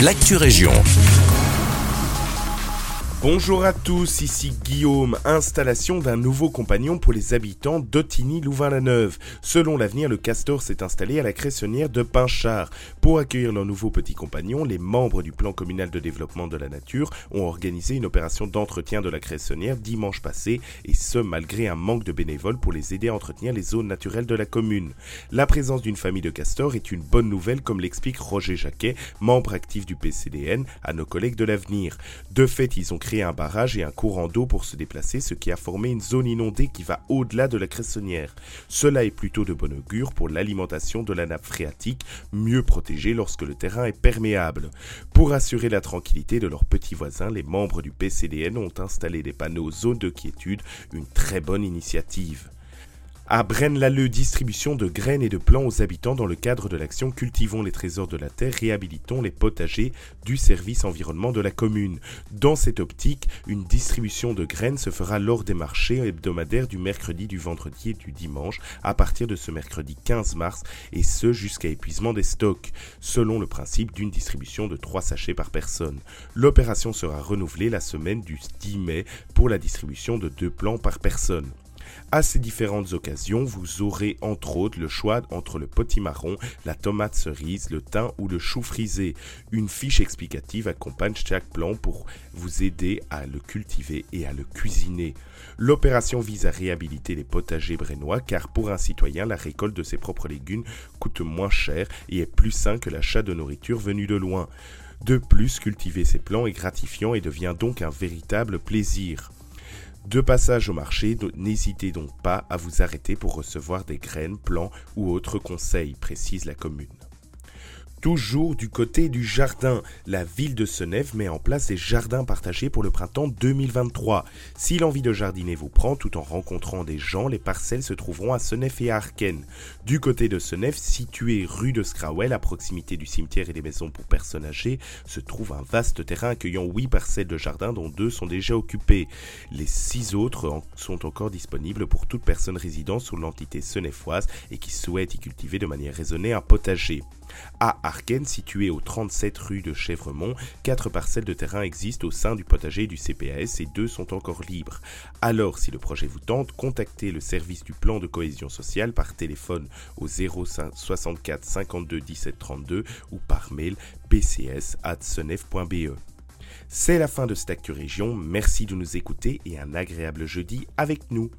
l'actu région. Bonjour à tous, ici Guillaume. Installation d'un nouveau compagnon pour les habitants d'Otigny-Louvain-la-Neuve. Selon l'avenir, le Castor s'est installé à la cressonnière de Pinchard. Pour accueillir leur nouveau petit compagnon, les membres du plan communal de développement de la nature ont organisé une opération d'entretien de la cressonnière dimanche passé, et ce malgré un manque de bénévoles pour les aider à entretenir les zones naturelles de la commune. La présence d'une famille de castors est une bonne nouvelle, comme l'explique Roger Jacquet, membre actif du PCDN, à nos collègues de l'avenir. De fait, ils ont créé un barrage et un courant d'eau pour se déplacer, ce qui a formé une zone inondée qui va au-delà de la cressonnière. Cela est plutôt de bon augure pour l'alimentation de la nappe phréatique, mieux protégée lorsque le terrain est perméable. Pour assurer la tranquillité de leurs petits voisins, les membres du PCDN ont installé des panneaux zone de quiétude, une très bonne initiative. À Braine-l'Alleud, distribution de graines et de plants aux habitants dans le cadre de l'action Cultivons les trésors de la terre, réhabilitons les potagers du service environnement de la commune. Dans cette optique, une distribution de graines se fera lors des marchés hebdomadaires du mercredi, du vendredi et du dimanche à partir de ce mercredi 15 mars et ce jusqu'à épuisement des stocks, selon le principe d'une distribution de 3 sachets par personne. L'opération sera renouvelée la semaine du 10 mai pour la distribution de 2 plants par personne. À ces différentes occasions, vous aurez entre autres le choix entre le potimarron, la tomate cerise, le thym ou le chou frisé. Une fiche explicative accompagne chaque plant pour vous aider à le cultiver et à le cuisiner. L'opération vise à réhabiliter les potagers brennois car pour un citoyen, la récolte de ses propres légumes coûte moins cher et est plus sain que l'achat de nourriture venue de loin. De plus, cultiver ces plants est gratifiant et devient donc un véritable plaisir. De passage au marché, n'hésitez donc pas à vous arrêter pour recevoir des graines, plants ou autres conseils, précise la commune. Toujours du côté du jardin, la ville de Senève met en place des jardins partagés pour le printemps 2023. Si l'envie de jardiner vous prend tout en rencontrant des gens, les parcelles se trouveront à Senève et à Arken. Du côté de Senève, situé rue de Scrawell, à proximité du cimetière et des maisons pour personnes âgées, se trouve un vaste terrain accueillant 8 parcelles de jardin dont deux sont déjà occupées. Les 6 autres sont encore disponibles pour toute personne résidant sous l'entité senéfoise et qui souhaite y cultiver de manière raisonnée un potager. À Arken, situé au 37 rue de Chèvremont, quatre parcelles de terrain existent au sein du potager du CPAS et deux sont encore libres. Alors, si le projet vous tente, contactez le service du plan de cohésion sociale par téléphone au 0564 52 17 32 ou par mail pcs@senef.be. C'est la fin de cette Actu merci de nous écouter et un agréable jeudi avec nous.